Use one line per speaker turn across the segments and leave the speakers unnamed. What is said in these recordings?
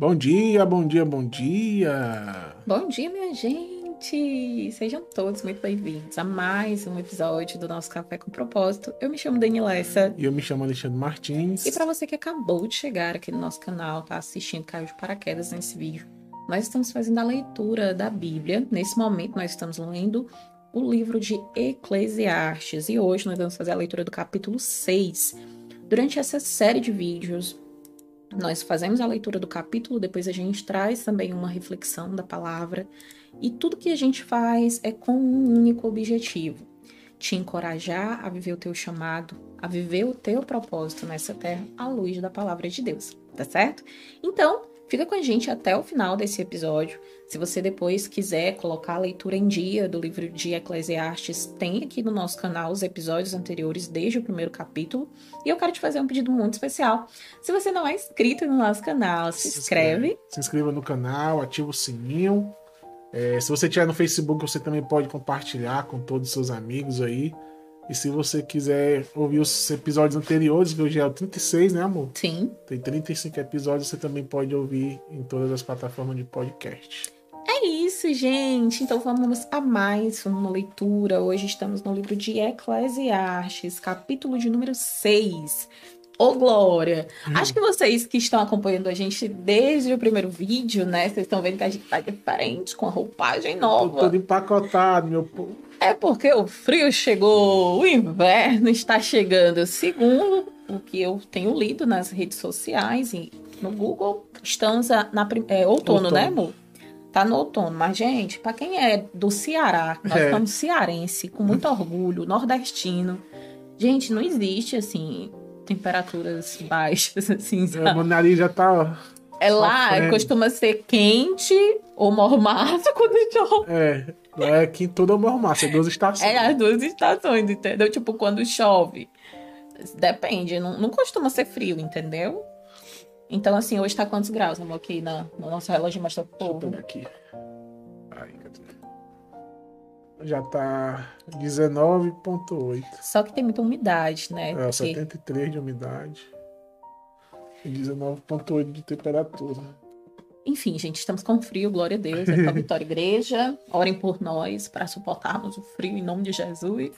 Bom dia, bom dia, bom dia.
Bom dia, minha gente. Sejam todos muito bem-vindos a mais um episódio do nosso Café com Propósito. Eu me chamo Danilessa.
E eu me chamo Alexandre Martins.
E para você que acabou de chegar aqui no nosso canal, tá assistindo, caiu de paraquedas nesse vídeo, nós estamos fazendo a leitura da Bíblia. Nesse momento, nós estamos lendo o livro de Eclesiastes e hoje nós vamos fazer a leitura do capítulo 6. Durante essa série de vídeos, nós fazemos a leitura do capítulo, depois a gente traz também uma reflexão da palavra, e tudo que a gente faz é com um único objetivo: te encorajar a viver o teu chamado, a viver o teu propósito nessa terra à luz da palavra de Deus, tá certo? Então, Fica com a gente até o final desse episódio. Se você depois quiser colocar a leitura em dia do livro de Eclesiastes, tem aqui no nosso canal os episódios anteriores desde o primeiro capítulo. E eu quero te fazer um pedido muito especial. Se você não é inscrito no nosso canal, se, se inscreve. inscreve.
Se inscreva no canal, ativa o sininho. É, se você estiver no Facebook, você também pode compartilhar com todos os seus amigos aí. E se você quiser ouvir os episódios anteriores, que hoje é o 36, né, amor?
Sim.
Tem 35 episódios, você também pode ouvir em todas as plataformas de podcast.
É isso, gente. Então vamos a mais uma leitura. Hoje estamos no livro de Eclesiastes, capítulo de número 6. Ô, oh, Glória! Hum. Acho que vocês que estão acompanhando a gente desde o primeiro vídeo, né? Vocês estão vendo que a gente tá diferente, com a roupagem nova.
Tô todo empacotado, meu povo.
É porque o frio chegou, o inverno está chegando. Segundo o que eu tenho lido nas redes sociais e no Google, estamos na, na é, outono, outono, né, amor? Tá no outono. Mas, gente, para quem é do Ceará, nós é. somos cearense, com muito orgulho, nordestino. Gente, não existe, assim, temperaturas baixas, assim, sabe?
Meu nariz já tá...
É lá, costuma ser quente ou mormaço quando chove.
É, é que tudo é mormaço, é duas estações.
É, as duas estações, entendeu? Tipo, quando chove. Depende, não, não costuma ser frio, entendeu? Então, assim, hoje tá quantos graus, amor, aqui na, no nosso relógio mostra
pouco. Deixa eu aqui. Ai, cadê? Já tá 19,8.
Só que tem muita umidade, né?
É, Porque... 73 de umidade. E 19,8 de temperatura.
Enfim, gente, estamos com frio, glória a Deus, é a Vitória Igreja. Orem por nós para suportarmos o frio em nome de Jesus.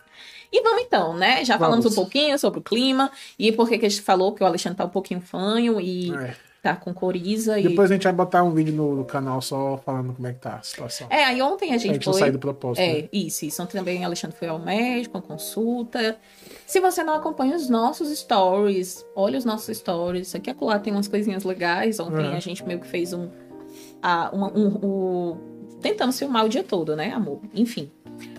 E vamos então, né? Já vamos. falamos um pouquinho sobre o clima e por que a gente falou que o Alexandre tá um pouquinho fanho e é. tá com coriza.
Depois
e...
a gente vai botar um vídeo no, no, canal só falando como é que tá a situação.
É, aí ontem a gente, a
gente
foi...
sair do propósito.
É,
né?
isso, isso. Ontem também o Alexandre foi ao médico, a consulta. Se você não acompanha os nossos stories, olha os nossos stories. Aqui e lá tem umas coisinhas legais. Ontem é. a gente meio que fez um a, uma, um, um, tentamos filmar o dia todo, né, amor? Enfim.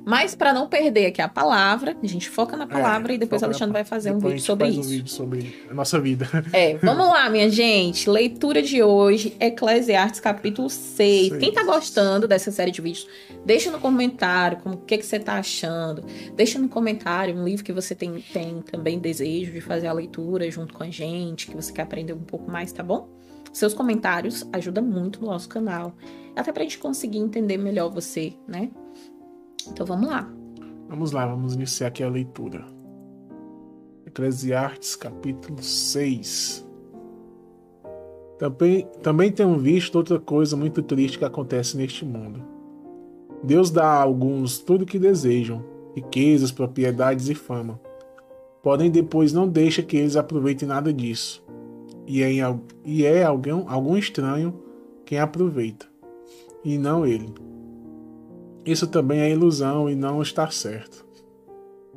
Mas para não perder aqui a palavra, a gente foca na palavra é, e depois o Alexandre vai fazer um vídeo sobre isso. Um
vídeo sobre a nossa vida.
É, vamos lá, minha gente. Leitura de hoje, Eclesiastes capítulo 6. Seis. Quem tá gostando dessa série de vídeos, deixa no comentário como o que, que você tá achando. Deixa no comentário um livro que você tem, tem também desejo de fazer a leitura junto com a gente, que você quer aprender um pouco mais, tá bom? Seus comentários ajudam muito no nosso canal, até para a gente conseguir entender melhor você, né? Então vamos lá.
Vamos lá, vamos iniciar aqui a leitura. Eclesiastes capítulo 6. Também, também tenho visto outra coisa muito triste que acontece neste mundo. Deus dá a alguns tudo o que desejam, riquezas, propriedades e fama. Porém, depois não deixa que eles aproveitem nada disso e é, e é alguém, algum estranho quem aproveita, e não ele. Isso também é ilusão e não está certo.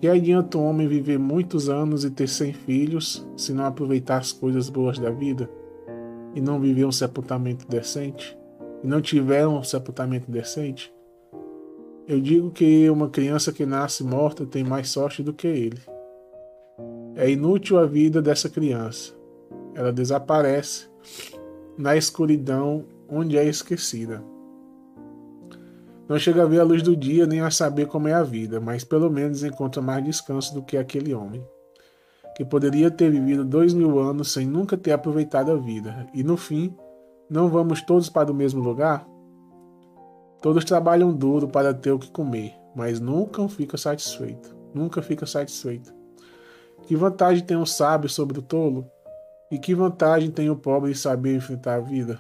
Que adianta um homem viver muitos anos e ter cem filhos se não aproveitar as coisas boas da vida e não viver um sepultamento decente? E não tiver um sepultamento decente? Eu digo que uma criança que nasce morta tem mais sorte do que ele. É inútil a vida dessa criança ela desaparece na escuridão onde é esquecida. Não chega a ver a luz do dia nem a saber como é a vida, mas pelo menos encontra mais descanso do que aquele homem, que poderia ter vivido dois mil anos sem nunca ter aproveitado a vida, e no fim, não vamos todos para o mesmo lugar? Todos trabalham duro para ter o que comer, mas nunca fica satisfeito. Nunca fica satisfeito. Que vantagem tem um sábio sobre o tolo? E que vantagem tem o pobre em saber enfrentar a vida?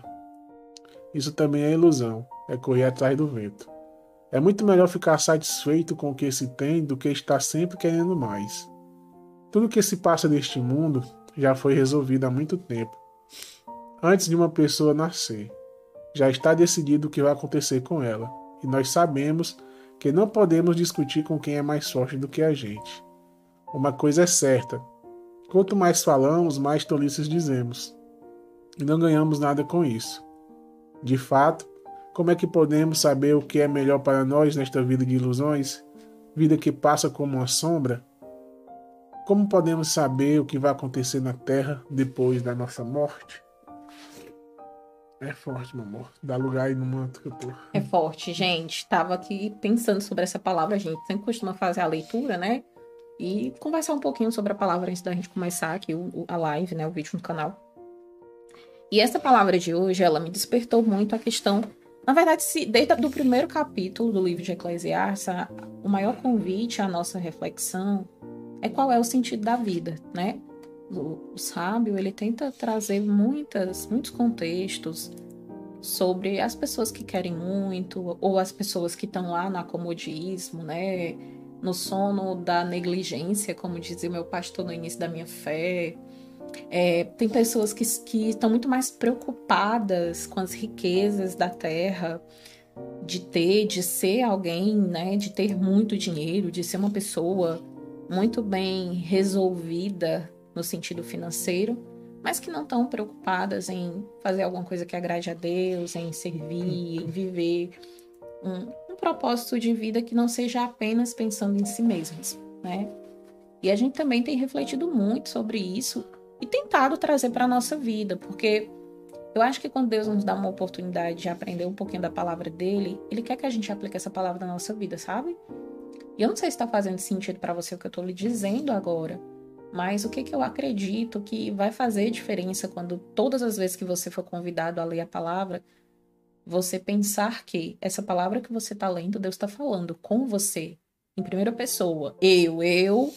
Isso também é ilusão, é correr atrás do vento. É muito melhor ficar satisfeito com o que se tem do que estar sempre querendo mais. Tudo que se passa neste mundo já foi resolvido há muito tempo. Antes de uma pessoa nascer, já está decidido o que vai acontecer com ela, e nós sabemos que não podemos discutir com quem é mais forte do que a gente. Uma coisa é certa: quanto mais falamos, mais tolices dizemos, e não ganhamos nada com isso. De fato, como é que podemos saber o que é melhor para nós nesta vida de ilusões, vida que passa como uma sombra? Como podemos saber o que vai acontecer na Terra depois da nossa morte? É forte, meu amor. Dá lugar aí no manto que eu tô.
É forte, gente. Tava aqui pensando sobre essa palavra. Gente sempre costuma fazer a leitura, né? E conversar um pouquinho sobre a palavra antes da gente começar aqui a live, né? O vídeo no canal. E essa palavra de hoje, ela me despertou muito a questão. Na verdade, se, desde o primeiro capítulo do livro de Eclesiastes, o maior convite à nossa reflexão é qual é o sentido da vida, né? o, o sábio ele tenta trazer muitas, muitos contextos sobre as pessoas que querem muito ou as pessoas que estão lá no acomodismo, né? No sono da negligência, como dizia meu pastor no início da minha fé. É, tem pessoas que, que estão muito mais preocupadas com as riquezas da terra, de ter, de ser alguém, né? De ter muito dinheiro, de ser uma pessoa muito bem resolvida no sentido financeiro, mas que não estão preocupadas em fazer alguma coisa que agrade a Deus, em servir, em viver um, um propósito de vida que não seja apenas pensando em si mesmas, né? E a gente também tem refletido muito sobre isso e tentado trazer para a nossa vida, porque eu acho que quando Deus nos dá uma oportunidade de aprender um pouquinho da palavra dele, ele quer que a gente aplique essa palavra na nossa vida, sabe? E eu não sei se está fazendo sentido para você o que eu estou lhe dizendo agora, mas o que, que eu acredito que vai fazer diferença quando todas as vezes que você for convidado a ler a palavra, você pensar que essa palavra que você está lendo, Deus está falando com você, em primeira pessoa. Eu, eu,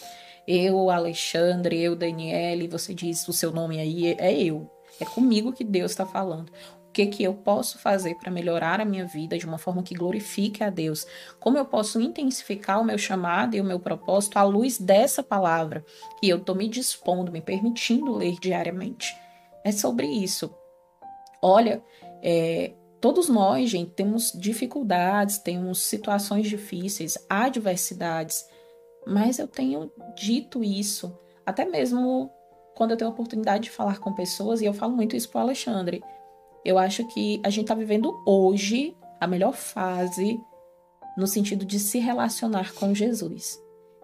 eu, Alexandre, eu, Daniele, você diz o seu nome aí, é eu. É comigo que Deus está falando o que, que eu posso fazer para melhorar a minha vida de uma forma que glorifique a Deus, como eu posso intensificar o meu chamado e o meu propósito à luz dessa palavra que eu estou me dispondo, me permitindo ler diariamente. É sobre isso. Olha, é, todos nós, gente, temos dificuldades, temos situações difíceis, adversidades, mas eu tenho dito isso, até mesmo quando eu tenho a oportunidade de falar com pessoas, e eu falo muito isso para o Alexandre. Eu acho que a gente está vivendo hoje a melhor fase no sentido de se relacionar com Jesus.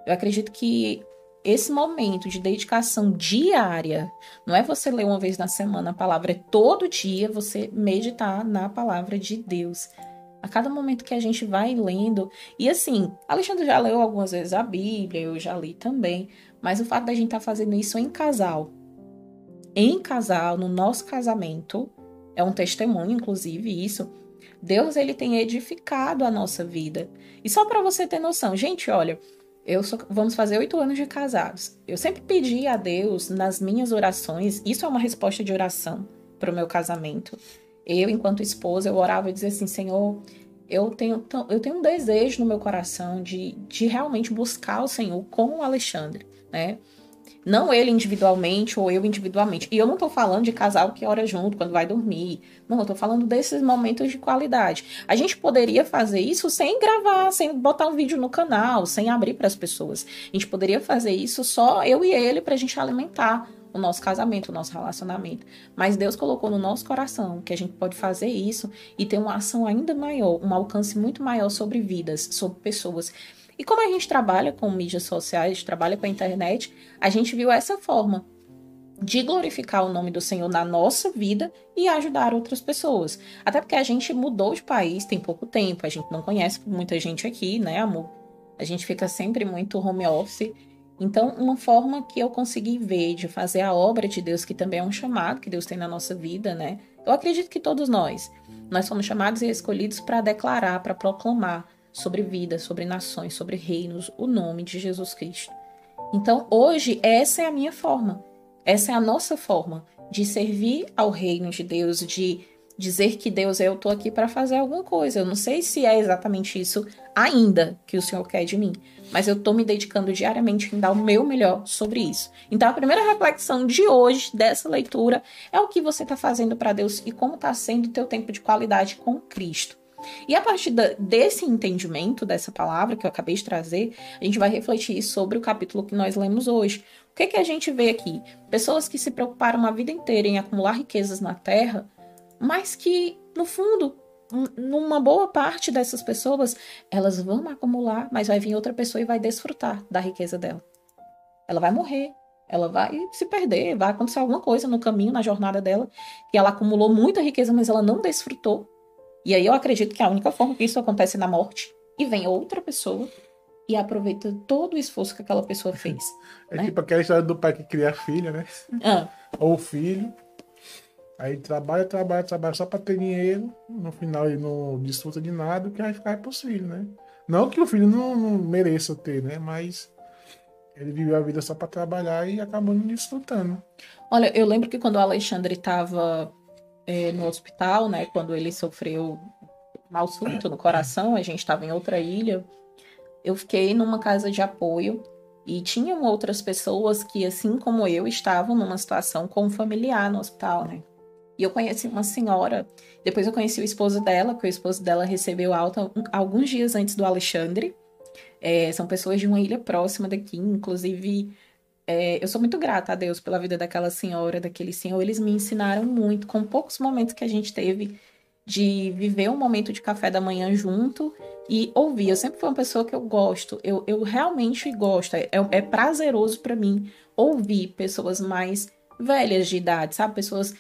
Eu acredito que esse momento de dedicação diária, não é você ler uma vez na semana a palavra, é todo dia você meditar na palavra de Deus. A cada momento que a gente vai lendo, e assim, Alexandre já leu algumas vezes a Bíblia, eu já li também, mas o fato da gente estar tá fazendo isso em casal, em casal, no nosso casamento, é um testemunho, inclusive, isso. Deus ele tem edificado a nossa vida. E só para você ter noção, gente, olha, eu sou, vamos fazer oito anos de casados. Eu sempre pedi a Deus nas minhas orações, isso é uma resposta de oração para o meu casamento. Eu, enquanto esposa, eu orava e dizia assim, Senhor, eu tenho, eu tenho um desejo no meu coração de, de realmente buscar o Senhor com o Alexandre, né? Não ele individualmente ou eu individualmente. E eu não tô falando de casal que ora junto quando vai dormir. Não, eu tô falando desses momentos de qualidade. A gente poderia fazer isso sem gravar, sem botar um vídeo no canal, sem abrir para as pessoas. A gente poderia fazer isso só eu e ele pra gente alimentar o nosso casamento, o nosso relacionamento. Mas Deus colocou no nosso coração que a gente pode fazer isso e ter uma ação ainda maior, um alcance muito maior sobre vidas, sobre pessoas. E como a gente trabalha com mídias sociais, trabalha com a internet, a gente viu essa forma de glorificar o nome do Senhor na nossa vida e ajudar outras pessoas. Até porque a gente mudou de país tem pouco tempo, a gente não conhece muita gente aqui, né, amor? A gente fica sempre muito home office. Então, uma forma que eu consegui ver de fazer a obra de Deus, que também é um chamado que Deus tem na nossa vida, né? Eu acredito que todos nós, nós somos chamados e escolhidos para declarar, para proclamar sobre vida, sobre nações, sobre reinos, o nome de Jesus Cristo. Então, hoje, essa é a minha forma. Essa é a nossa forma de servir ao reino de Deus, de dizer que Deus, eu tô aqui para fazer alguma coisa. Eu não sei se é exatamente isso ainda que o Senhor quer de mim, mas eu tô me dedicando diariamente em dar o meu melhor sobre isso. Então a primeira reflexão de hoje dessa leitura é o que você está fazendo para Deus e como está sendo o teu tempo de qualidade com Cristo. E a partir da, desse entendimento dessa palavra que eu acabei de trazer, a gente vai refletir sobre o capítulo que nós lemos hoje. O que, que a gente vê aqui? Pessoas que se preocuparam a vida inteira em acumular riquezas na terra, mas que, no fundo, numa boa parte dessas pessoas, elas vão acumular, mas vai vir outra pessoa e vai desfrutar da riqueza dela. Ela vai morrer, ela vai se perder, vai acontecer alguma coisa no caminho, na jornada dela, que ela acumulou muita riqueza, mas ela não desfrutou. E aí eu acredito que a única forma que isso acontece é na morte. E vem outra pessoa e aproveita todo o esforço que aquela pessoa fez.
É
né?
tipo aquela história do pai que cria a filha, né?
Ah,
Ou o filho. Aí trabalha, trabalha, trabalha só pra ter dinheiro. No final ele não desfruta de nada, o que vai ficar é pros filhos, né? Não que o filho não, não mereça ter, né? Mas ele viveu a vida só pra trabalhar e acabou não desfrutando.
Olha, eu lembro que quando o Alexandre estava no hospital, né, quando ele sofreu mal súbito no coração, a gente estava em outra ilha, eu fiquei numa casa de apoio e tinham outras pessoas que, assim como eu, estavam numa situação com familiar no hospital, né? E eu conheci uma senhora, depois eu conheci o esposo dela, que o esposo dela recebeu alta alguns dias antes do Alexandre. É, são pessoas de uma ilha próxima daqui, inclusive é, eu sou muito grata a Deus pela vida daquela senhora, daquele senhor. Eles me ensinaram muito, com poucos momentos que a gente teve de viver um momento de café da manhã junto e ouvir. Eu sempre fui uma pessoa que eu gosto, eu, eu realmente gosto, é, é prazeroso para mim ouvir pessoas mais velhas de idade, sabe? Pessoas.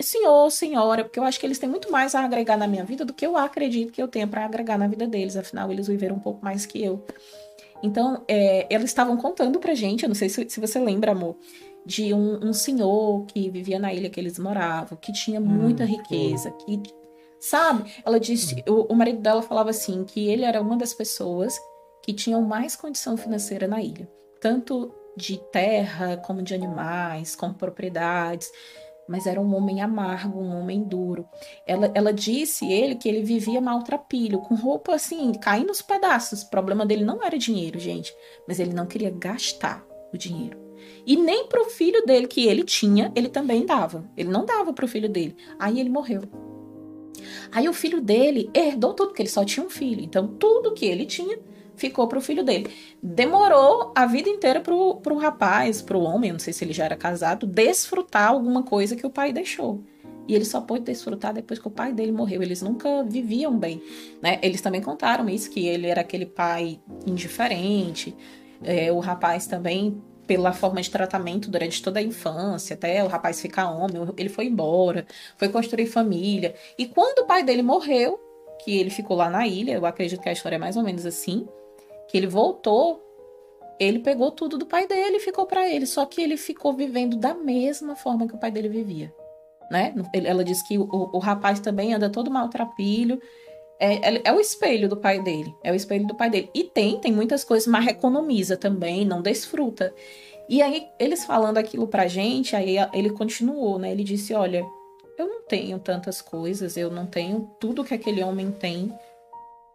Senhor, senhora, porque eu acho que eles têm muito mais a agregar na minha vida do que eu acredito que eu tenha para agregar na vida deles, afinal, eles viveram um pouco mais que eu. Então, é, elas estavam contando pra gente, eu não sei se, se você lembra, amor, de um, um, senhor que vivia na ilha que eles moravam, que tinha muita hum, riqueza, que, sabe? Ela disse, hum. o, o marido dela falava assim, que ele era uma das pessoas que tinham mais condição financeira na ilha, tanto de terra, como de animais, como propriedades mas era um homem amargo, um homem duro. Ela, ela disse ele que ele vivia maltrapilho, com roupa assim, caindo nos pedaços. O problema dele não era dinheiro, gente, mas ele não queria gastar o dinheiro. E nem pro filho dele que ele tinha, ele também dava. Ele não dava pro filho dele. Aí ele morreu. Aí o filho dele herdou tudo, porque ele só tinha um filho. Então tudo que ele tinha ficou para o filho dele. Demorou a vida inteira para o rapaz, para o homem, não sei se ele já era casado, desfrutar alguma coisa que o pai deixou. E ele só pôde desfrutar depois que o pai dele morreu. Eles nunca viviam bem. Né? Eles também contaram isso, que ele era aquele pai indiferente. É, o rapaz também, pela forma de tratamento durante toda a infância, até o rapaz ficar homem, ele foi embora, foi construir família. E quando o pai dele morreu, que ele ficou lá na ilha, eu acredito que a história é mais ou menos assim, que ele voltou, ele pegou tudo do pai dele e ficou para ele. Só que ele ficou vivendo da mesma forma que o pai dele vivia. Né? Ela diz que o, o rapaz também anda todo maltrapilho. É, é, é, o espelho do pai dele. É o espelho do pai dele. E tem, tem muitas coisas, mas economiza também, não desfruta. E aí, eles falando aquilo pra gente, aí ele continuou, né? Ele disse: Olha, eu não tenho tantas coisas, eu não tenho tudo que aquele homem tem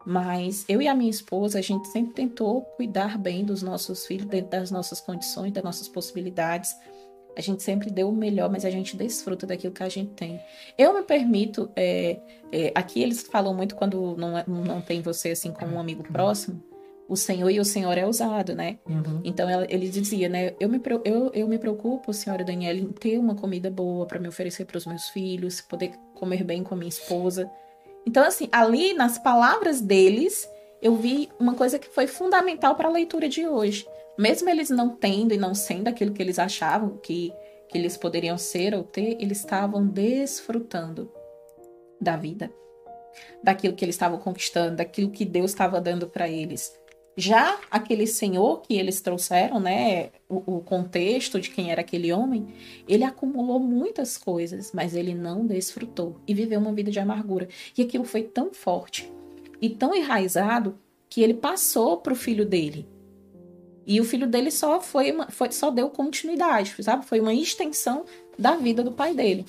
mas eu e a minha esposa, a gente sempre tentou cuidar bem dos nossos filhos, dentro das nossas condições, das nossas possibilidades. A gente sempre deu o melhor, mas a gente desfruta daquilo que a gente tem. Eu me permito, é, é, aqui eles falam muito quando não, é, não tem você assim como um amigo próximo, o Senhor e o Senhor é usado, né? Uhum. Então ela, ele dizia, né? Eu me, eu, eu me preocupo, senhora Daniela, em ter uma comida boa para me oferecer para os meus filhos, poder comer bem com a minha esposa. Então, assim, ali nas palavras deles, eu vi uma coisa que foi fundamental para a leitura de hoje. Mesmo eles não tendo e não sendo aquilo que eles achavam que, que eles poderiam ser ou ter, eles estavam desfrutando da vida, daquilo que eles estavam conquistando, daquilo que Deus estava dando para eles. Já aquele senhor que eles trouxeram, né, o, o, contexto de quem era aquele homem, ele acumulou muitas coisas, mas ele não desfrutou e viveu uma vida de amargura. E aquilo foi tão forte e tão enraizado que ele passou para o filho dele. E o filho dele só foi, uma, foi, só deu continuidade, sabe? Foi uma extensão da vida do pai dele.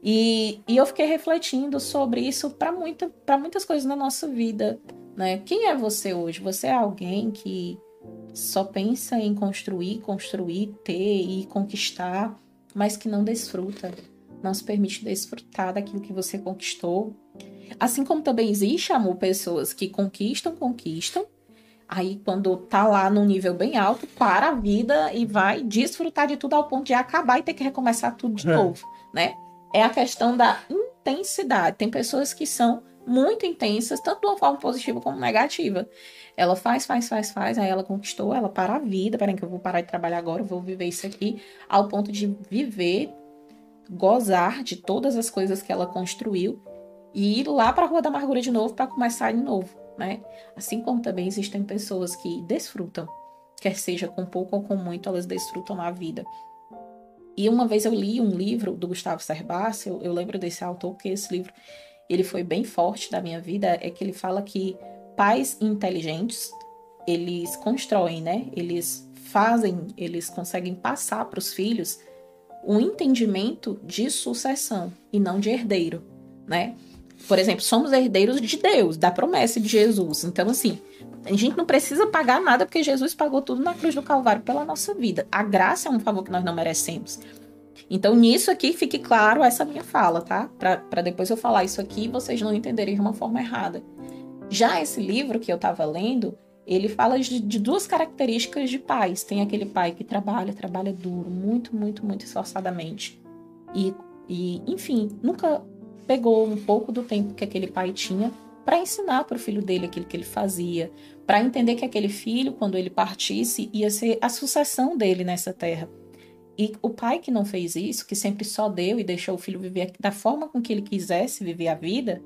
E, e eu fiquei refletindo sobre isso para muita, muitas coisas na nossa vida. Né? Quem é você hoje? Você é alguém que só pensa em construir, construir, ter e conquistar, mas que não desfruta, não se permite desfrutar daquilo que você conquistou. Assim como também existe, amor, pessoas que conquistam, conquistam, aí quando tá lá num nível bem alto, para a vida e vai desfrutar de tudo ao ponto de acabar e ter que recomeçar tudo de é. novo, né? É a questão da intensidade. Tem pessoas que são muito intensas, tanto de uma forma positiva como negativa. Ela faz, faz, faz, faz, aí ela conquistou, ela para a vida, peraí que eu vou parar de trabalhar agora, eu vou viver isso aqui, ao ponto de viver, gozar de todas as coisas que ela construiu e ir lá para a Rua da Amargura de novo para começar de novo, né? Assim como também existem pessoas que desfrutam, quer seja com pouco ou com muito, elas desfrutam a vida. E uma vez eu li um livro do Gustavo Cerbasi, eu, eu lembro desse autor, que esse livro ele foi bem forte da minha vida, é que ele fala que pais inteligentes, eles constroem, né? Eles fazem, eles conseguem passar para os filhos um entendimento de sucessão e não de herdeiro, né? Por exemplo, somos herdeiros de Deus, da promessa de Jesus. Então, assim, a gente não precisa pagar nada porque Jesus pagou tudo na cruz do Calvário pela nossa vida. A graça é um favor que nós não merecemos. Então, nisso aqui, fique claro essa minha fala, tá? Para depois eu falar isso aqui e vocês não entenderem de uma forma errada. Já esse livro que eu estava lendo, ele fala de, de, duas características de pais. Tem aquele pai que trabalha, trabalha duro, muito, muito, muito esforçadamente. E, e enfim, nunca pegou um pouco do tempo que aquele pai tinha para ensinar para o filho dele aquilo que ele fazia, para entender que aquele filho, quando ele partisse, ia ser a sucessão dele nessa terra. E o pai que não fez isso, que sempre só deu e deixou o filho viver da forma com que ele quisesse viver a vida,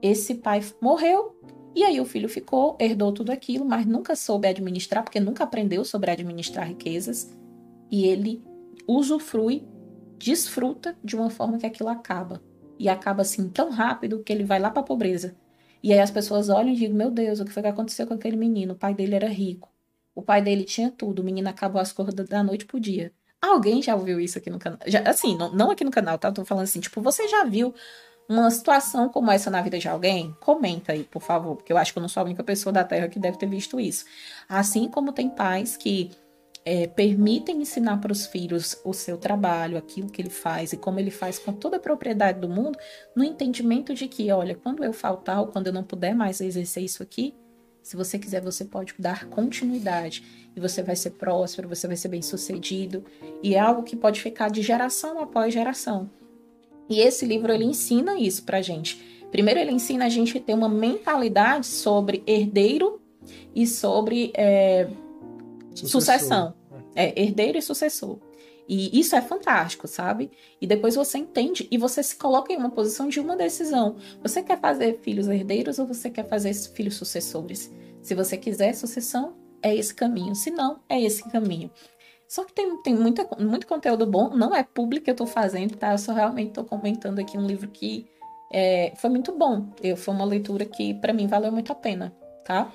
esse pai morreu e aí o filho ficou, herdou tudo aquilo, mas nunca soube administrar, porque nunca aprendeu sobre administrar riquezas, e ele usufrui, desfruta de uma forma que aquilo acaba. E acaba assim tão rápido que ele vai lá para a pobreza. E aí as pessoas olham e dizem: Meu Deus, o que foi que aconteceu com aquele menino? O pai dele era rico. O pai dele tinha tudo. O menino acabou as cores da noite pro dia. Alguém já ouviu isso aqui no canal? Assim, não, não aqui no canal, tá? tô falando assim, tipo, você já viu uma situação como essa na vida de alguém? Comenta aí, por favor, porque eu acho que eu não sou a única pessoa da Terra que deve ter visto isso. Assim como tem pais que é, permitem ensinar para os filhos o seu trabalho, aquilo que ele faz e como ele faz com toda a propriedade do mundo, no entendimento de que, olha, quando eu faltar ou quando eu não puder mais exercer isso aqui, se você quiser, você pode dar continuidade e você vai ser próspero, você vai ser bem sucedido. E é algo que pode ficar de geração após geração. E esse livro ele ensina isso pra gente. Primeiro, ele ensina a gente a ter uma mentalidade sobre herdeiro e sobre é, sucessão. É, herdeiro e sucessor. E isso é fantástico, sabe? E depois você entende e você se coloca em uma posição de uma decisão. Você quer fazer filhos herdeiros ou você quer fazer filhos sucessores? Se você quiser sucessão, é esse caminho. Se não, é esse caminho. Só que tem, tem muita, muito conteúdo bom. Não é público que eu tô fazendo, tá? Eu só realmente tô comentando aqui um livro que é, foi muito bom. Eu, foi uma leitura que, para mim, valeu muito a pena, tá?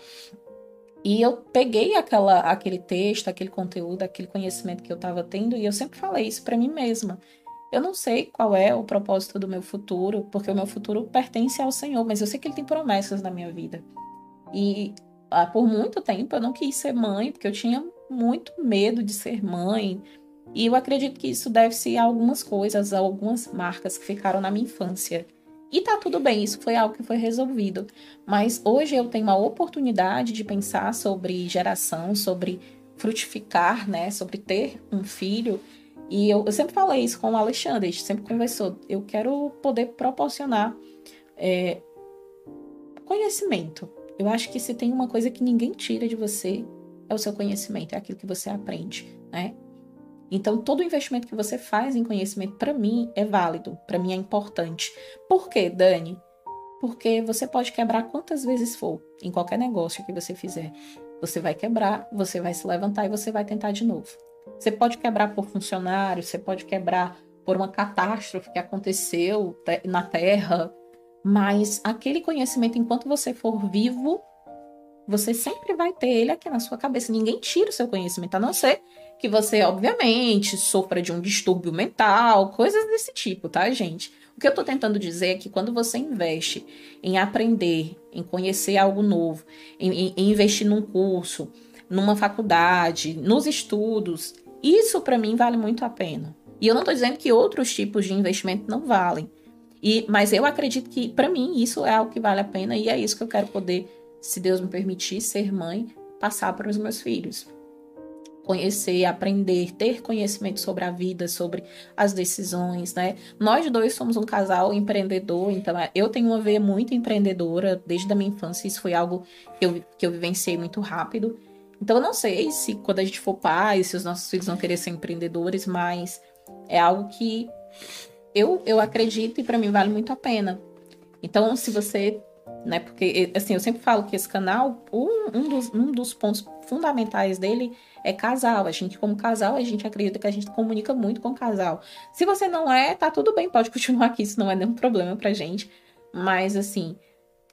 E eu peguei aquela, aquele texto, aquele conteúdo, aquele conhecimento que eu estava tendo, e eu sempre falei isso para mim mesma. Eu não sei qual é o propósito do meu futuro, porque o meu futuro pertence ao Senhor, mas eu sei que Ele tem promessas na minha vida. E ah, por muito tempo eu não quis ser mãe, porque eu tinha muito medo de ser mãe. E eu acredito que isso deve-se a algumas coisas, a algumas marcas que ficaram na minha infância. E tá tudo bem, isso foi algo que foi resolvido. Mas hoje eu tenho uma oportunidade de pensar sobre geração, sobre frutificar, né? Sobre ter um filho. E eu, eu sempre falei isso com o Alexandre, a gente sempre conversou. Eu quero poder proporcionar é, conhecimento. Eu acho que se tem uma coisa que ninguém tira de você, é o seu conhecimento, é aquilo que você aprende, né? Então, todo investimento que você faz em conhecimento, para mim, é válido, para mim é importante. Por quê, Dani? Porque você pode quebrar quantas vezes for, em qualquer negócio que você fizer. Você vai quebrar, você vai se levantar e você vai tentar de novo. Você pode quebrar por funcionário, você pode quebrar por uma catástrofe que aconteceu na Terra, mas aquele conhecimento, enquanto você for vivo, Você sempre vai ter ele aqui na sua cabeça. Ninguém tira o seu conhecimento, a não ser que você, obviamente, sofra de um distúrbio mental, coisas desse tipo, tá, gente? O que eu tô tentando dizer é que quando você investe em aprender, em conhecer algo novo, em, em, em investir num curso, numa faculdade, nos estudos, isso para mim vale muito a pena. E eu não tô dizendo que outros tipos de investimento não valem. E, mas eu acredito que, para mim, isso é algo que vale a pena e é isso que eu quero poder, se Deus me permitir, ser mãe, passar para os meus filhos. Conhecer, aprender, ter conhecimento sobre a vida, sobre as decisões, né? Nós dois somos um casal empreendedor, então é, eu tenho uma veia muito empreendedora desde a minha infância, isso foi algo que eu, que eu vivenciei muito rápido. Então eu não sei se quando a gente for pai, se os nossos filhos vão querer ser empreendedores, mas é algo que eu, eu acredito e para mim vale muito a pena. Então, se você, né, porque assim, eu sempre falo que esse canal, um, um, dos, um dos pontos fundamentais dele é casal. A gente, como casal, a gente acredita que a gente comunica muito com o casal. Se você não é, tá tudo bem, pode continuar aqui, isso não é nenhum problema pra gente. Mas assim,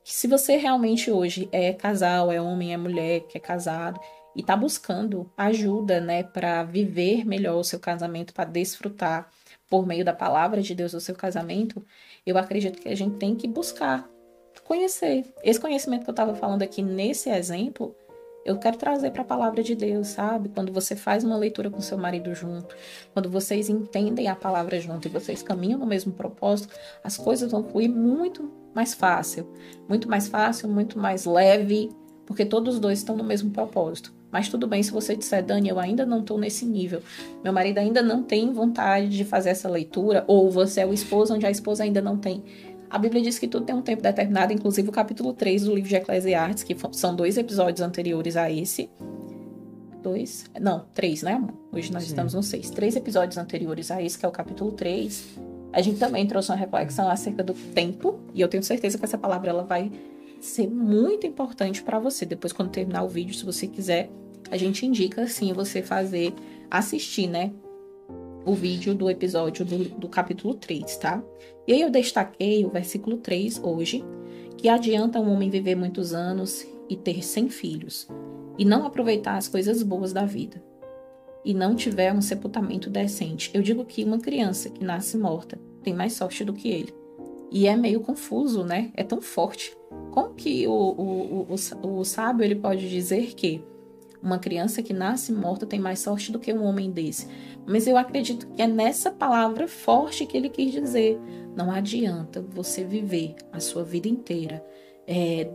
se você realmente hoje é casal, é homem, é mulher, que é casado e tá buscando ajuda, né, para viver melhor o seu casamento, para desfrutar por meio da palavra de Deus o seu casamento, eu acredito que a gente tem que buscar conhecer. Esse conhecimento que eu estava falando aqui nesse exemplo, eu quero trazer para a palavra de Deus, sabe? Quando você faz uma leitura com seu marido junto, quando vocês entendem a palavra junto e vocês caminham no mesmo propósito, as coisas vão fluir muito mais fácil, muito mais fácil, muito mais leve, porque todos os dois estão no mesmo propósito. Mas tudo bem se você disser, Dani, eu ainda não estou nesse nível. Meu marido ainda não tem vontade de fazer essa leitura, ou você é o esposo onde a esposa ainda não tem. A Bíblia diz que tudo tem um tempo determinado, inclusive o capítulo 3 do livro de Eclesiastes, que são dois episódios anteriores a esse. Dois? Não, três, né, amor? Hoje nós Sim. estamos no seis. Três episódios anteriores a esse, que é o capítulo 3. A gente também trouxe uma reflexão acerca do tempo, e eu tenho certeza que essa palavra ela vai ser muito importante para você. Depois, quando terminar o vídeo, se você quiser a gente indica assim você fazer, assistir, né? O vídeo do episódio do, do capítulo 3, tá? E aí eu destaquei o versículo 3 hoje, que adianta um homem viver muitos anos e ter 100 filhos, e não aproveitar as coisas boas da vida, e não tiver um sepultamento decente. Eu digo que uma criança que nasce morta tem mais sorte do que ele. E é meio confuso, né? É tão forte. Como que o, o, o, o, o sábio ele pode dizer que uma criança que nasce morta tem mais sorte do que um homem desse. Mas eu acredito que é nessa palavra forte que ele quis dizer. Não adianta você viver a sua vida inteira é,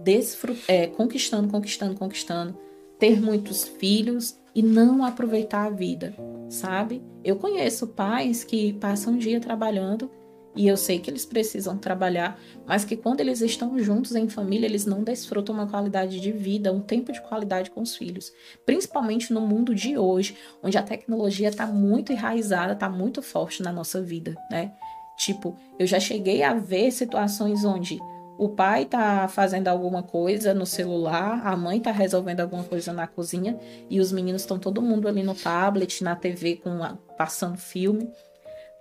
é, conquistando, conquistando, conquistando, ter muitos filhos e não aproveitar a vida, sabe? Eu conheço pais que passam um dia trabalhando e eu sei que eles precisam trabalhar, mas que quando eles estão juntos em família, eles não desfrutam uma qualidade de vida, um tempo de qualidade com os filhos. Principalmente no mundo de hoje, onde a tecnologia está muito enraizada, está muito forte na nossa vida, né? Tipo, eu já cheguei a ver situações onde o pai tá fazendo alguma coisa no celular, a mãe tá resolvendo alguma coisa na cozinha e os meninos estão todo mundo ali no tablet, na TV com passando filme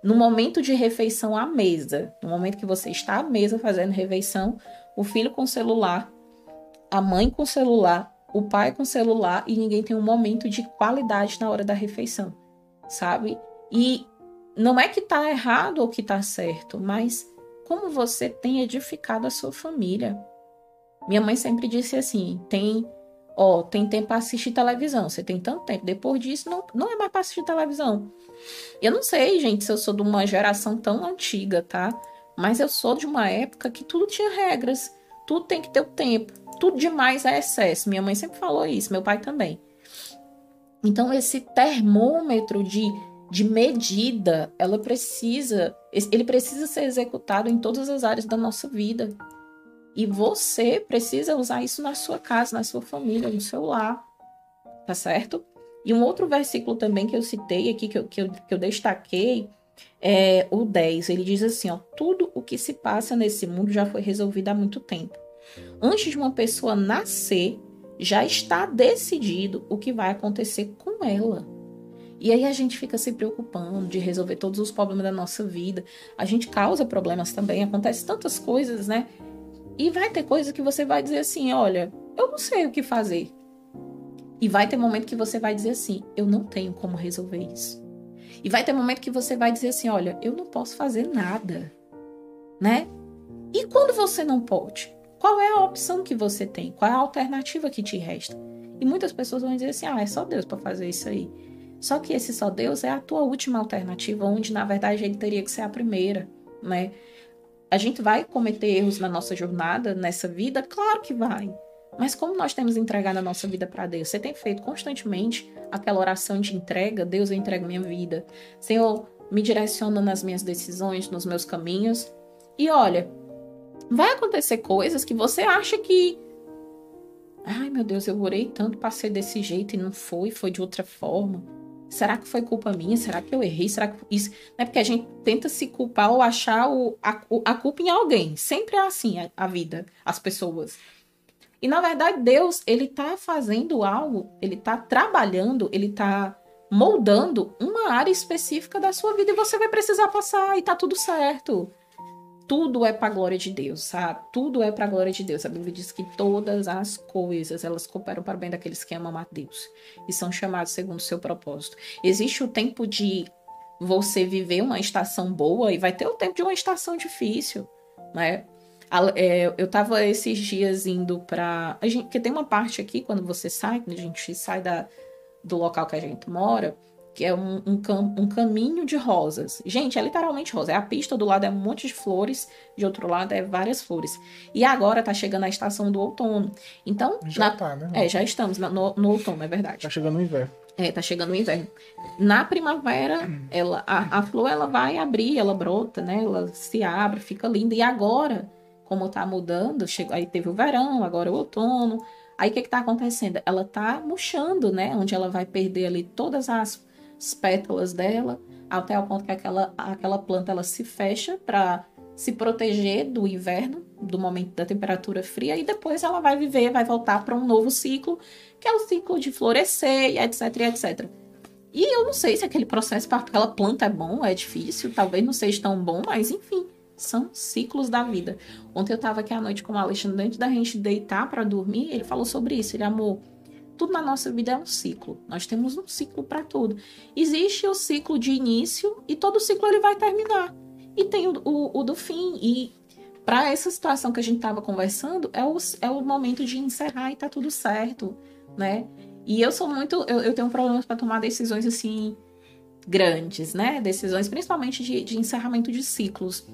no momento de refeição à mesa, no momento que você está à mesa fazendo refeição, o filho com celular, a mãe com celular, o pai com celular e ninguém tem um momento de qualidade na hora da refeição, sabe? E não é que tá errado ou que tá certo, mas como você tem edificado a sua família. Minha mãe sempre disse assim: tem Ó, tem tempo para assistir televisão. Você tem tanto tempo. Depois disso, não, não é mais para assistir televisão. Eu não sei, gente, se eu sou de uma geração tão antiga, tá? Mas eu sou de uma época que tudo tinha regras. Tudo tem que ter o tempo. Tudo demais é excesso. Minha mãe sempre falou isso, meu pai também. Então, esse termômetro de, de medida, ela precisa, ele precisa ser executado em todas as áreas da nossa vida. E você precisa usar isso na sua casa, na sua família, no seu lar. Tá certo? E um outro versículo também que eu citei aqui, que eu, que eu, que eu destaquei, é o 10. Ele diz assim: ó, tudo o que se passa nesse mundo já foi resolvido há muito tempo. Antes de uma pessoa nascer, já está decidido o que vai acontecer com ela. E aí a gente fica se preocupando de resolver todos os problemas da nossa vida. A gente causa problemas também, acontece tantas coisas, né? E vai ter coisa que você vai dizer assim: olha, eu não sei o que fazer. E vai ter momento que você vai dizer assim: eu não tenho como resolver isso. E vai ter momento que você vai dizer assim: olha, eu não posso fazer nada, né? E quando você não pode? Qual é a opção que você tem? Qual é a alternativa que te resta? E muitas pessoas vão dizer assim: ah, é só Deus para fazer isso aí. Só que esse só Deus é a tua última alternativa, onde na verdade ele teria que ser a primeira, né? A gente vai cometer erros na nossa jornada, nessa vida? Claro que vai. Mas como nós temos entregado a nossa vida para Deus? Você tem feito constantemente aquela oração de entrega? Deus, eu entrego minha vida. Senhor, me direciona nas minhas decisões, nos meus caminhos. E olha, vai acontecer coisas que você acha que. Ai meu Deus, eu orei tanto para ser desse jeito e não foi, foi de outra forma. Será que foi culpa minha? Será que eu errei? Será que isso. Não é porque a gente tenta se culpar ou achar o, a, a culpa em alguém. Sempre é assim a, a vida, as pessoas. E na verdade, Deus, ele tá fazendo algo, ele tá trabalhando, ele tá moldando uma área específica da sua vida e você vai precisar passar e tá tudo certo. Tudo é para glória de Deus, sabe? Tudo é para glória de Deus. A Bíblia diz que todas as coisas, elas cooperam para o bem daqueles que amam a Deus e são chamados segundo o seu propósito. Existe o tempo de você viver uma estação boa e vai ter o tempo de uma estação difícil, né? É, eu tava esses dias indo pra. A gente, porque tem uma parte aqui, quando você sai, quando a gente sai da, do local que a gente mora, que é um, um, cam, um caminho de rosas. Gente, é literalmente rosa. É a pista do lado é um monte de flores, de outro lado é várias flores. E agora tá chegando a estação do outono. Então.
Já
na,
tá, né?
É, já estamos no, no outono, é verdade.
Tá chegando o inverno.
É, tá chegando o inverno. Na primavera, ela, a, a flor ela vai abrir, ela brota, né? Ela se abre, fica linda. E agora como tá mudando, chegou, aí teve o verão, agora o outono. Aí o que que tá acontecendo? Ela tá murchando, né? Onde ela vai perder ali todas as, as pétalas dela, até o ponto que aquela, aquela planta ela se fecha para se proteger do inverno, do momento da temperatura fria, e depois ela vai viver, vai voltar para um novo ciclo, que é o ciclo de florescer, e etc, e etc. E eu não sei se aquele processo para aquela planta é bom, é difícil, talvez não seja tão bom, mas enfim são ciclos da vida. Ontem eu estava aqui à noite com o Alexandre, antes da gente deitar para dormir, ele falou sobre isso. Ele, amor, tudo na nossa vida é um ciclo. Nós temos um ciclo para tudo. Existe o ciclo de início e todo ciclo ele vai terminar. E tem o, o, o do fim. E para essa situação que a gente estava conversando, é o, é o momento de encerrar e tá tudo certo, né? E eu sou muito. Eu, eu tenho problemas para tomar decisões assim grandes, né? Decisões principalmente de, de encerramento de ciclos.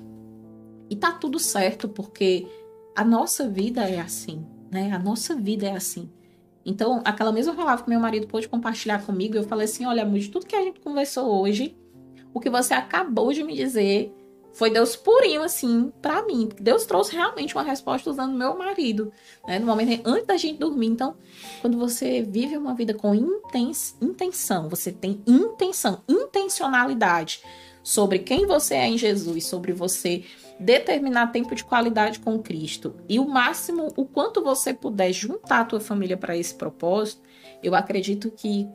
E tá tudo certo, porque a nossa vida é assim, né? A nossa vida é assim. Então, aquela mesma palavra que meu marido pôde compartilhar comigo, eu falei assim: olha, de tudo que a gente conversou hoje, o que você acabou de me dizer foi Deus purinho, assim, para mim. Deus trouxe realmente uma resposta usando meu marido, né? No momento antes da gente dormir. Então, quando você vive uma vida com intenção, você tem intenção, intencionalidade sobre quem você é em Jesus, sobre você determinar tempo de qualidade com Cristo e o máximo, o quanto você puder juntar a tua família para esse propósito, eu acredito que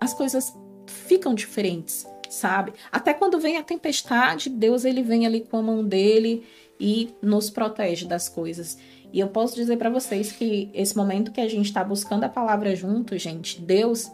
as coisas ficam diferentes, sabe? Até quando vem a tempestade, Deus ele vem ali com a mão dele e nos protege das coisas. E eu posso dizer para vocês que esse momento que a gente está buscando a palavra junto, gente, Deus,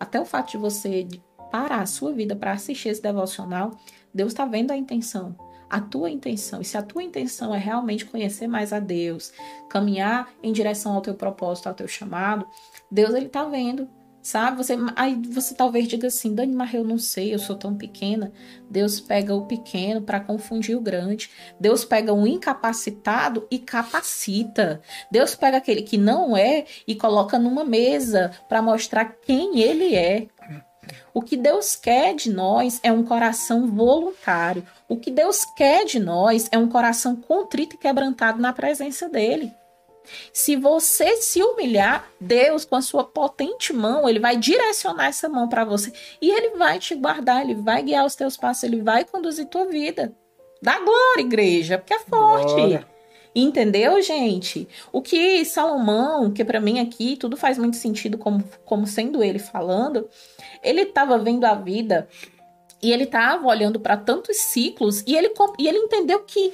até o fato de você parar a sua vida para assistir esse devocional, Deus está vendo a intenção a tua intenção. E se a tua intenção é realmente conhecer mais a Deus, caminhar em direção ao teu propósito, ao teu chamado, Deus ele tá vendo, sabe? Você aí você talvez diga assim, Dani, mas eu não sei, eu sou tão pequena. Deus pega o pequeno para confundir o grande. Deus pega o incapacitado e capacita. Deus pega aquele que não é e coloca numa mesa para mostrar quem ele é. O que Deus quer de nós é um coração voluntário. O que Deus quer de nós é um coração contrito e quebrantado na presença dele. Se você se humilhar, Deus, com a sua potente mão, ele vai direcionar essa mão para você e ele vai te guardar, ele vai guiar os teus passos, ele vai conduzir tua vida. Dá glória, igreja, porque é forte. Glória. Entendeu, gente? O que Salomão, que para mim aqui tudo faz muito sentido como, como sendo ele falando, ele estava vendo a vida e ele estava olhando para tantos ciclos e ele, e ele entendeu que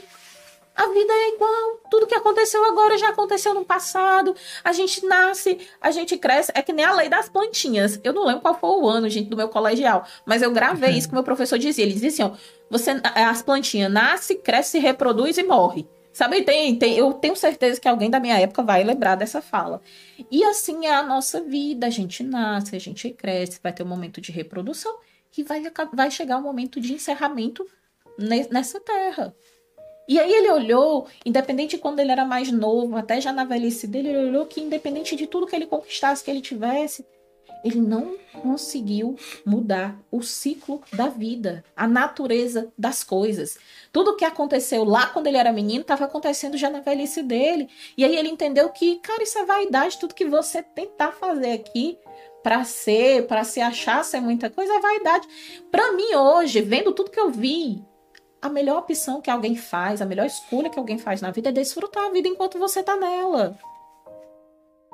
A vida é igual. Tudo que aconteceu agora já aconteceu no passado. A gente nasce, a gente cresce. É que nem a lei das plantinhas. Eu não lembro qual foi o ano, gente, do meu colegial. Mas eu gravei isso que meu professor dizia. Ele dizia assim: ó, você, as plantinhas nasce, cresce, reproduz e morre. Sabe, tem, tem, eu tenho certeza que alguém da minha época vai lembrar dessa fala. E assim é a nossa vida. A gente nasce, a gente cresce, vai ter um momento de reprodução e vai, vai chegar um momento de encerramento nessa terra. E aí ele olhou, independente de quando ele era mais novo, até já na velhice dele, ele olhou que independente de tudo que ele conquistasse, que ele tivesse, ele não conseguiu mudar o ciclo da vida, a natureza das coisas. Tudo que aconteceu lá quando ele era menino estava acontecendo já na velhice dele. E aí ele entendeu que, cara, isso é vaidade, tudo que você tentar fazer aqui para ser, para se achar ser muita coisa é vaidade. Para mim hoje, vendo tudo que eu vi, a melhor opção que alguém faz, a melhor escolha que alguém faz na vida é desfrutar a vida enquanto você tá nela.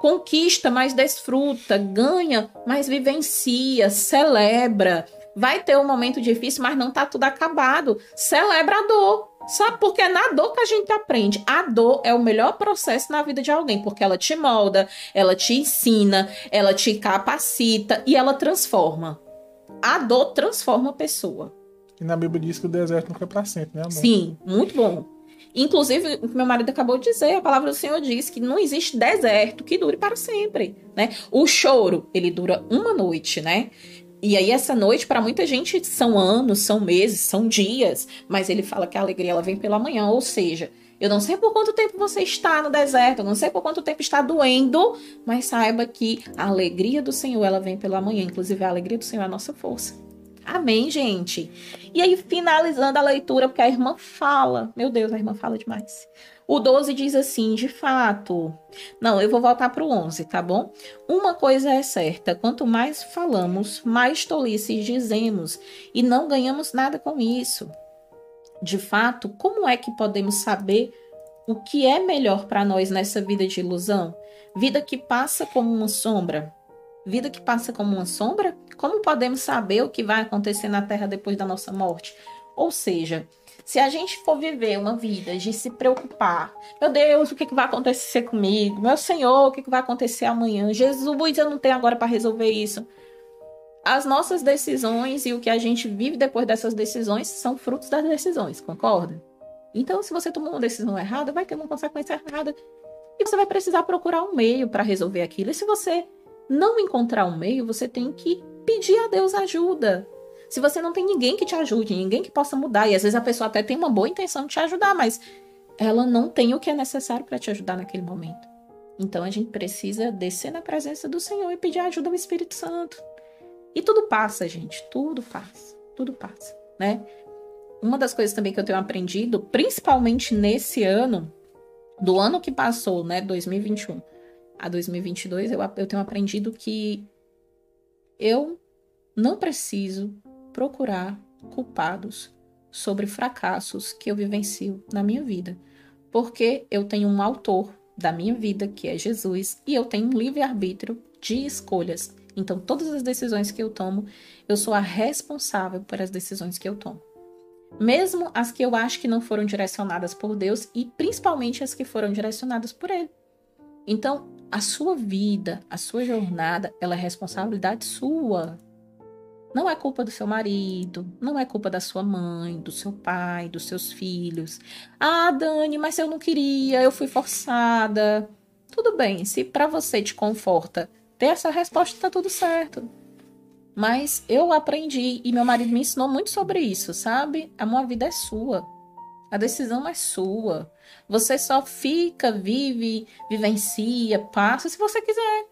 Conquista, mas desfruta, ganha, mas vivencia, celebra. Vai ter um momento difícil, mas não tá tudo acabado. Celebra a dor. Sabe? Porque é na dor que a gente aprende. A dor é o melhor processo na vida de alguém, porque ela te molda, ela te ensina, ela te capacita e ela transforma. A dor transforma a pessoa.
E na Bíblia diz que o deserto nunca é para sempre, né, amor?
Sim, muito bom. Inclusive, meu marido acabou de dizer, a palavra do Senhor diz que não existe deserto que dure para sempre, né? O choro, ele dura uma noite, né? E aí essa noite para muita gente são anos, são meses, são dias, mas ele fala que a alegria ela vem pela manhã, ou seja, eu não sei por quanto tempo você está no deserto, eu não sei por quanto tempo está doendo, mas saiba que a alegria do Senhor ela vem pela manhã, inclusive a alegria do Senhor é a nossa força. Amém, gente? E aí, finalizando a leitura, porque a irmã fala. Meu Deus, a irmã fala demais. O 12 diz assim: de fato. Não, eu vou voltar para o 11, tá bom? Uma coisa é certa: quanto mais falamos, mais tolices dizemos, e não ganhamos nada com isso. De fato, como é que podemos saber o que é melhor para nós nessa vida de ilusão? Vida que passa como uma sombra. Vida que passa como uma sombra? Como podemos saber o que vai acontecer na Terra depois da nossa morte? Ou seja, se a gente for viver uma vida de se preocupar, meu Deus, o que, vai acontecer comigo? Meu Senhor, o que, vai acontecer amanhã? Jesus, eu não tenho agora para resolver isso. As nossas decisões e o que a gente vive depois dessas decisões são frutos das decisões, concorda? Então, se você tomou uma decisão errada, vai ter uma consequência errada. E você vai precisar procurar um meio para resolver aquilo. E se você não encontrar um meio, você tem que pedir a Deus ajuda. Se você não tem ninguém que te ajude, ninguém que possa mudar, e às vezes a pessoa até tem uma boa intenção de te ajudar, mas ela não tem o que é necessário para te ajudar naquele momento. Então a gente precisa descer na presença do Senhor e pedir ajuda ao Espírito Santo. E tudo passa, gente, tudo passa, tudo passa, né? Uma das coisas também que eu tenho aprendido, principalmente nesse ano, do ano que passou, né, 2021, a 2022, eu, eu tenho aprendido que eu não preciso procurar culpados sobre fracassos que eu vivencio na minha vida, porque eu tenho um autor da minha vida, que é Jesus, e eu tenho um livre-arbítrio de escolhas. Então, todas as decisões que eu tomo, eu sou a responsável as decisões que eu tomo. Mesmo as que eu acho que não foram direcionadas por Deus e principalmente as que foram direcionadas por Ele. Então, a sua vida, a sua jornada, ela é responsabilidade sua. Não é culpa do seu marido, não é culpa da sua mãe, do seu pai, dos seus filhos. Ah, Dani, mas eu não queria, eu fui forçada. Tudo bem, se para você te conforta ter essa resposta, tá tudo certo. Mas eu aprendi e meu marido me ensinou muito sobre isso, sabe? A minha vida é sua. A decisão é sua. Você só fica, vive, vivencia, passa se você quiser.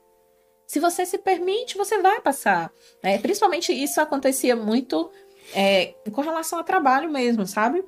Se você se permite, você vai passar. Né? Principalmente isso acontecia muito é, com relação ao trabalho mesmo, sabe?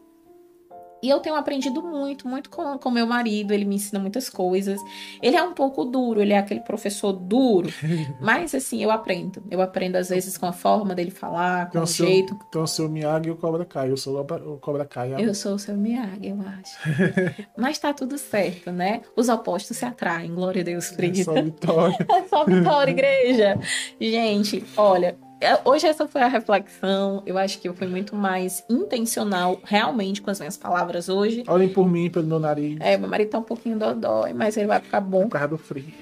E eu tenho aprendido muito, muito com, com meu marido. Ele me ensina muitas coisas. Ele é um pouco duro, ele é aquele professor duro. mas, assim, eu aprendo. Eu aprendo, às vezes, com a forma dele falar, com então, o seu, jeito.
Então, o seu Miyagi e o Cobra Kai. Eu sou o Cobra Kai.
Eu sou o seu Miyagi, eu acho. mas tá tudo certo, né? Os opostos se atraem. Glória a Deus, Frida. É
só vitória.
é só vitória, igreja. Gente, olha é, hoje essa foi a reflexão. Eu acho que eu fui muito mais intencional, realmente, com as minhas palavras hoje.
Olhem por mim, pelo meu nariz.
É, meu marido tá um pouquinho dodói, mas ele vai ficar bom.
Por causa do frio.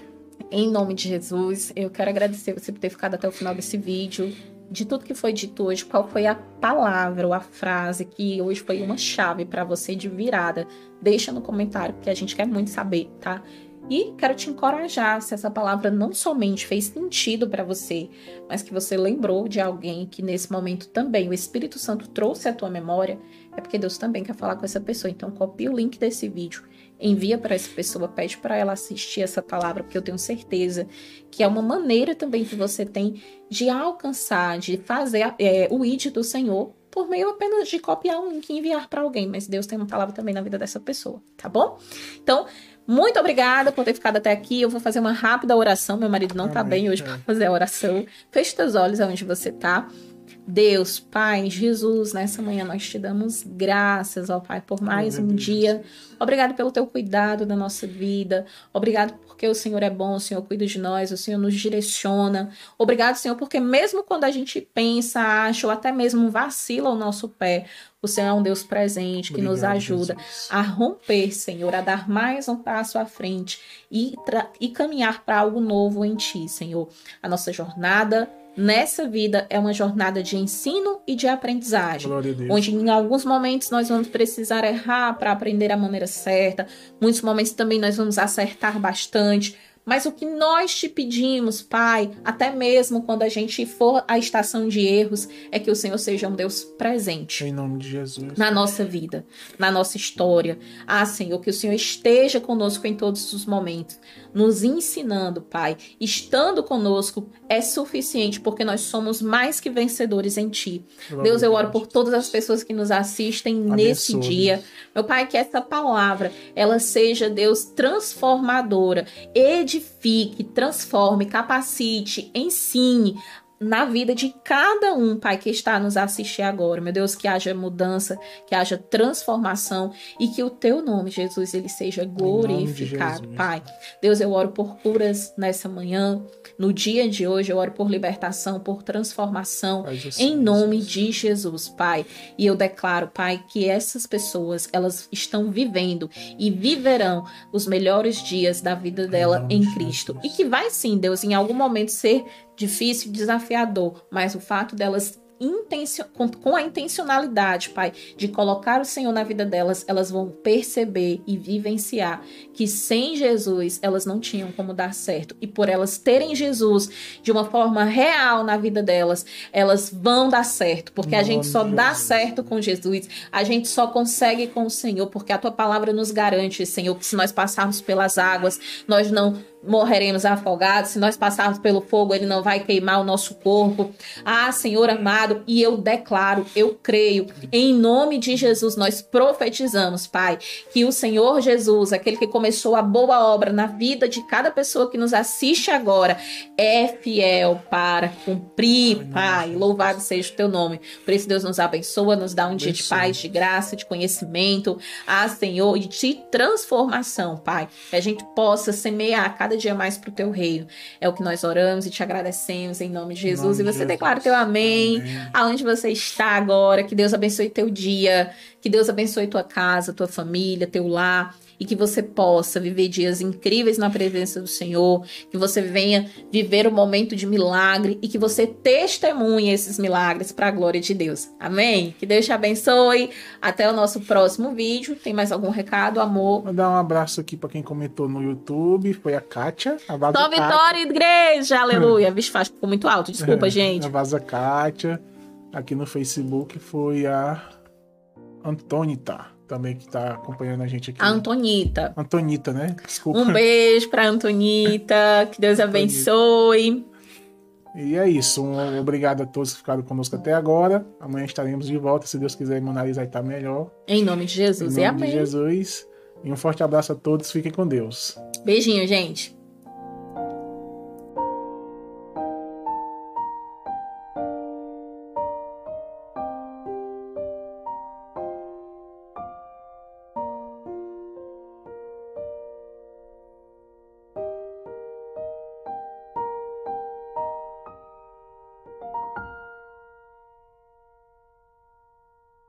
Em nome de Jesus, eu quero agradecer você por ter ficado até o final desse vídeo. De tudo que foi dito hoje, qual foi a palavra ou a frase que hoje foi uma chave para você de virada? Deixa no comentário, porque a gente quer muito saber, tá? E quero te encorajar, se essa palavra não somente fez sentido para você, mas que você lembrou de alguém que nesse momento também o Espírito Santo trouxe à tua memória, é porque Deus também quer falar com essa pessoa. Então copie o link desse vídeo, envia para essa pessoa, pede para ela assistir essa palavra, porque eu tenho certeza que é uma maneira também que você tem de alcançar, de fazer é, o id do Senhor por meio apenas de copiar um link e enviar para alguém, mas Deus tem uma palavra também na vida dessa pessoa, tá bom? Então, muito obrigada por ter ficado até aqui. Eu vou fazer uma rápida oração. Meu marido não tá bem hoje é. para fazer a oração. Feche seus olhos aonde você tá. Deus, Pai, Jesus, nessa manhã nós te damos graças, ó Pai, por mais um dia. Obrigado pelo teu cuidado da nossa vida. Obrigado porque o Senhor é bom, o Senhor cuida de nós, o Senhor nos direciona. Obrigado, Senhor, porque mesmo quando a gente pensa, acha ou até mesmo vacila o nosso pé, o Senhor é um Deus presente que Obrigado, nos ajuda Jesus. a romper, Senhor, a dar mais um passo à frente e, e caminhar para algo novo em Ti, Senhor. A nossa jornada nessa vida é uma jornada de ensino e de aprendizagem, onde em alguns momentos nós vamos precisar errar para aprender a maneira certa, muitos momentos também nós vamos acertar bastante, mas o que nós te pedimos, Pai, até mesmo quando a gente for à estação de erros, é que o Senhor seja um Deus presente.
Em nome de Jesus.
Na nossa vida, na nossa história. Ah, Senhor, que o Senhor esteja conosco em todos os momentos, nos ensinando, Pai. Estando conosco é suficiente, porque nós somos mais que vencedores em Ti. Glória Deus, eu oro por todas as pessoas que nos assistem Abençoe. nesse dia. Meu Pai, que essa palavra, ela seja, Deus, transformadora, edifique, transforme, capacite, ensine na vida de cada um, Pai, que está nos assistir agora. Meu Deus, que haja mudança, que haja transformação e que o teu nome, Jesus, ele seja glorificado, Pai. Deus, eu oro por curas nessa manhã, no dia de hoje, eu oro por libertação, por transformação, em nome de Jesus, Pai. E eu declaro, Pai, que essas pessoas, elas estão vivendo e viverão os melhores dias da vida dela em, em Cristo. E que vai sim, Deus, em algum momento ser difícil, desafiador, mas o fato delas com, com a intencionalidade, Pai, de colocar o Senhor na vida delas, elas vão perceber e vivenciar que sem Jesus elas não tinham como dar certo. E por elas terem Jesus de uma forma real na vida delas, elas vão dar certo. Porque a gente só dá certo com Jesus, a gente só consegue com o Senhor, porque a tua palavra nos garante, Senhor, que se nós passarmos pelas águas, nós não morreremos afogados. Se nós passarmos pelo fogo, ele não vai queimar o nosso corpo. Ah, Senhor amado, e eu declaro, eu creio, em nome de Jesus, nós profetizamos, Pai, que o Senhor Jesus, aquele que começou a boa obra na vida de cada pessoa que nos assiste agora, é fiel para cumprir, Pai. Louvado seja o teu nome. Por isso, Deus nos abençoa, nos dá um dia de paz, de graça, de conhecimento, ah, Senhor, e de transformação, Pai. Que a gente possa semear cada cada dia mais para o teu reino. É o que nós oramos e te agradecemos em nome de Jesus. Nome e você declara teu amém, amém, aonde você está agora. Que Deus abençoe teu dia, que Deus abençoe tua casa, tua família, teu lar e que você possa viver dias incríveis na presença do Senhor, que você venha viver um momento de milagre e que você testemunhe esses milagres para a glória de Deus. Amém? Que Deus te abençoe. Até o nosso próximo vídeo. Tem mais algum recado, amor?
Vou dar um abraço aqui para quem comentou no YouTube. Foi a Kátia. A
Vaza Só Vitória Igreja, aleluia. Vixe, faz ficou muito alto. Desculpa, é, gente.
A Vaza Kátia. Aqui no Facebook foi a Antônita também que está acompanhando a gente aqui.
A Antonita.
Antonita, né?
Desculpa. Um beijo para Antonita. que Deus abençoe.
E é isso. Um obrigado a todos que ficaram conosco até agora. Amanhã estaremos de volta, se Deus quiser, nariz vai estar melhor.
Em nome de Jesus.
Em nome e amém. de Jesus. E um forte abraço a todos. Fiquem com Deus.
Beijinho, gente.